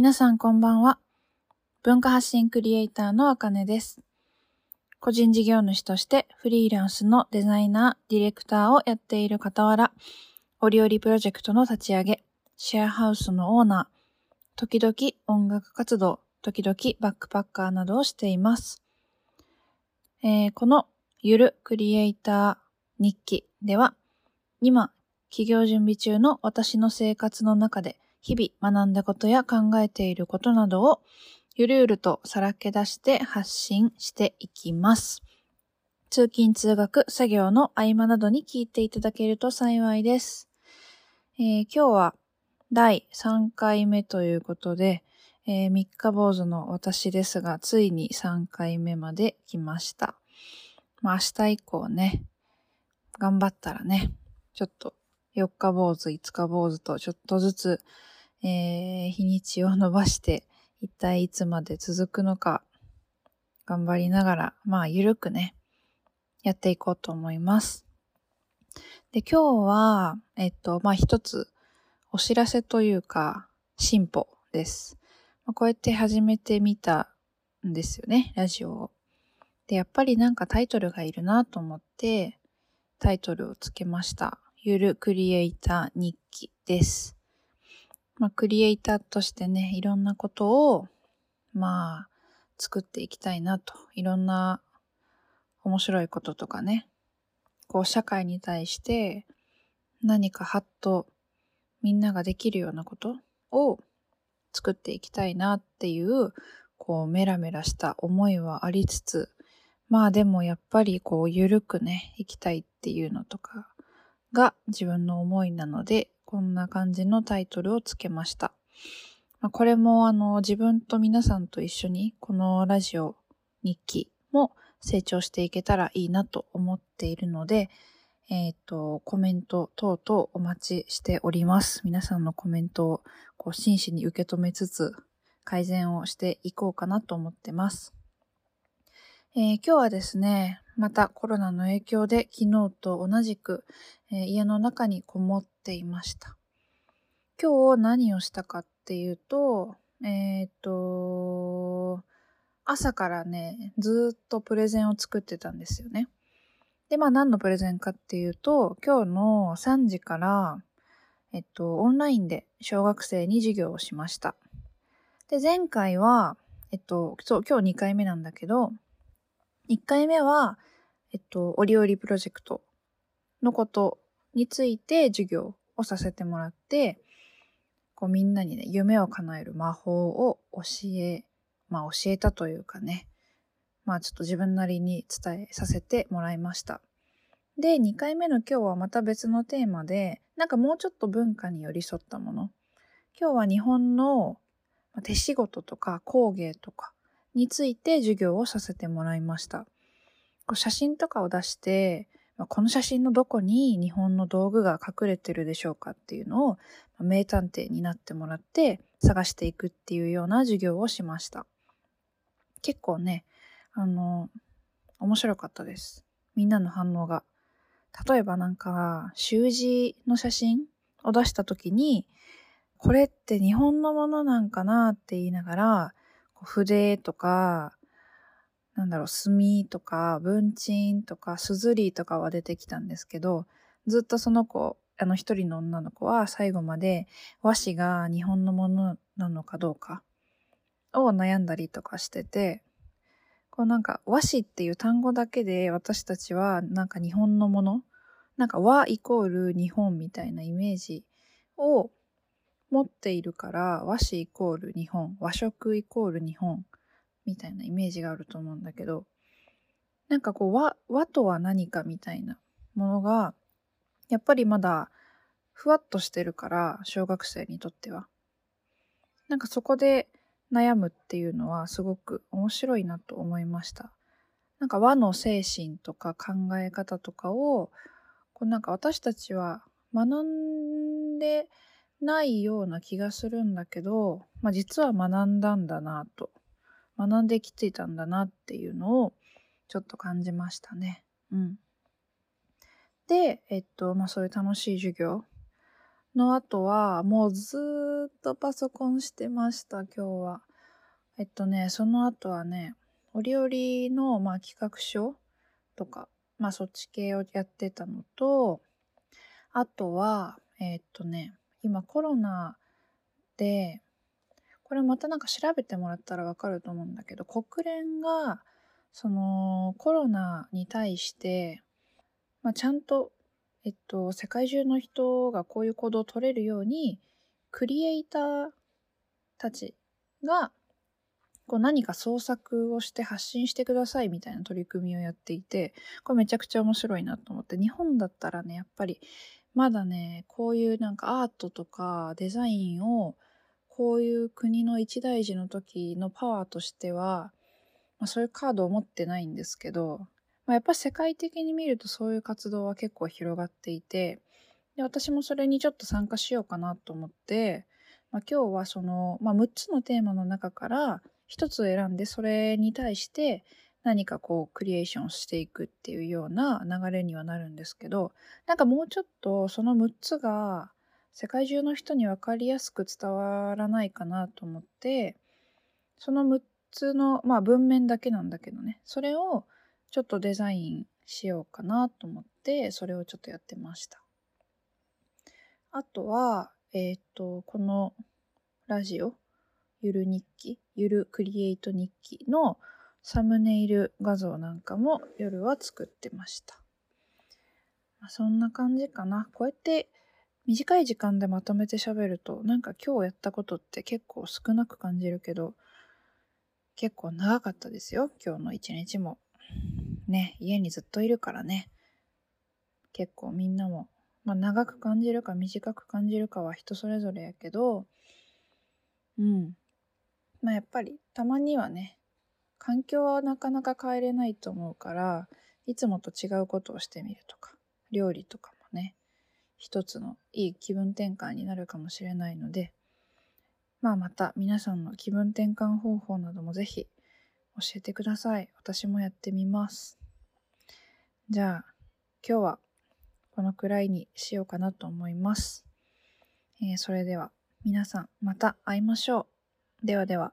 皆さんこんばんは。文化発信クリエイターのあかねです。個人事業主としてフリーランスのデザイナー、ディレクターをやっている傍ら、オリオリプロジェクトの立ち上げ、シェアハウスのオーナー、時々音楽活動、時々バックパッカーなどをしています。えー、このゆるクリエイター日記では、今、企業準備中の私の生活の中で日々学んだことや考えていることなどをゆるゆるとさらけ出して発信していきます。通勤通学作業の合間などに聞いていただけると幸いです。えー、今日は第3回目ということで、えー、三日坊主の私ですが、ついに3回目まで来ました。まあ明日以降ね、頑張ったらね、ちょっと4日坊主、5日坊主とちょっとずつ、えー、日にちを伸ばして、一体いつまで続くのか、頑張りながら、まあ、ゆるくね、やっていこうと思います。で、今日は、えっと、まあ、一つ、お知らせというか、進歩です。まあ、こうやって始めてみたんですよね、ラジオを。で、やっぱりなんかタイトルがいるなと思って、タイトルをつけました。ゆるクリエイター日記です。まあ、クリエイターとしてね、いろんなことを、まあ、作っていきたいなと。いろんな面白いこととかね、こう、社会に対して何かハッとみんなができるようなことを作っていきたいなっていう、こう、メラメラした思いはありつつ、まあでもやっぱりこう、ゆるくね、生きたいっていうのとか、が自分の思いなので、こんな感じのタイトルをつけました。まあ、これもあの自分と皆さんと一緒にこのラジオ日記も成長していけたらいいなと思っているので、えっ、ー、と、コメント等々お待ちしております。皆さんのコメントをこう真摯に受け止めつつ改善をしていこうかなと思ってます。えー、今日はですね、またコロナの影響で昨日と同じく、え、家の中にこもっていました。今日何をしたかっていうと、えっ、と、朝からね、ずっとプレゼンを作ってたんですよね。で、まあ何のプレゼンかっていうと、今日の3時から、えっと、オンラインで小学生に授業をしました。で、前回は、えっと、そう、今日2回目なんだけど、1回目は、えっと、オリオリプロジェクトのことについて授業をさせてもらって、こうみんなにね、夢を叶える魔法を教え、まあ教えたというかね、まあちょっと自分なりに伝えさせてもらいました。で、2回目の今日はまた別のテーマで、なんかもうちょっと文化に寄り添ったもの。今日は日本の手仕事とか工芸とか、について授業をさせてもらいました。こう写真とかを出して、まあ、この写真のどこに日本の道具が隠れてるでしょうかっていうのを、名探偵になってもらって探していくっていうような授業をしました。結構ね、あの、面白かったです。みんなの反応が。例えばなんか、習字の写真を出した時に、これって日本のものなんかなって言いながら、筆とか、なんだろう、墨とか、文鎮とか、すずりとかは出てきたんですけど、ずっとその子、あの一人の女の子は最後まで和紙が日本のものなのかどうかを悩んだりとかしてて、こうなんか和紙っていう単語だけで私たちはなんか日本のもの、なんか和イコール日本みたいなイメージを持っているから和紙イコール日本和食イコール日本みたいなイメージがあると思うんだけどなんかこう和和とは何かみたいなものがやっぱりまだふわっとしてるから小学生にとっては。なんかそこで悩むっていうのはすごく面白いなと思いました。なんか和の精神とか考え方とかをこうなんか私たちは学んでないような気がするんだけど、まあ、実は学んだんだなと学んできていたんだなっていうのをちょっと感じましたね。うん。で、えっと、まあそういう楽しい授業の後は、もうずっとパソコンしてました、今日は。えっとね、その後はね、折々の、まあ、企画書とか、まあ、そっち系をやってたのと、あとは、えっとね、今コロナで、これまたなんか調べてもらったらわかると思うんだけど、国連が、その、コロナに対して、まあ、ちゃんとえっと、世界中の人がこういう行動を取れるように、クリエイターたちが、こう何か創作をして発信してくださいみたいな取り組みをやっていて、これめちゃくちゃ面白いなと思って、日本だったらね、やっぱりまだね、こういうなんかアートとかデザインを、こういう国の一大事の時のパワーとしては、まあ、そういうカードを持ってないんですけど、まあ、やっぱ世界的に見るとそういう活動は結構広がっていて、で私もそれにちょっと参加しようかなと思って、まあ、今日はその、まあ、6つのテーマの中から1つ選んでそれに対して何かこうクリエーションしていくっていうような流れにはなるんですけどなんかもうちょっとその6つが世界中の人に分かりやすく伝わらないかなと思ってその6つのまあ文面だけなんだけどねそれをちょっとデザインしようかなと思って、それをちょっとやってました。あとは、えっ、ー、と、このラジオ、ゆる日記、ゆるクリエイト日記のサムネイル画像なんかも夜は作ってました。まあ、そんな感じかな。こうやって短い時間でまとめて喋ると、なんか今日やったことって結構少なく感じるけど、結構長かったですよ。今日の一日も。ね、家にずっといるからね。結構みんなも、まあ長く感じるか短く感じるかは人それぞれやけど、うん。まあやっぱりたまにはね、環境はなかなか変えれないと思うから、いつもと違うことをしてみるとか、料理とかもね、一つのいい気分転換になるかもしれないので、まあまた皆さんの気分転換方法などもぜひ教えてください。私もやってみます。じゃあ、今日はこのくらいにしようかなと思います。えー、それでは皆さんまた会いましょう。ではでは。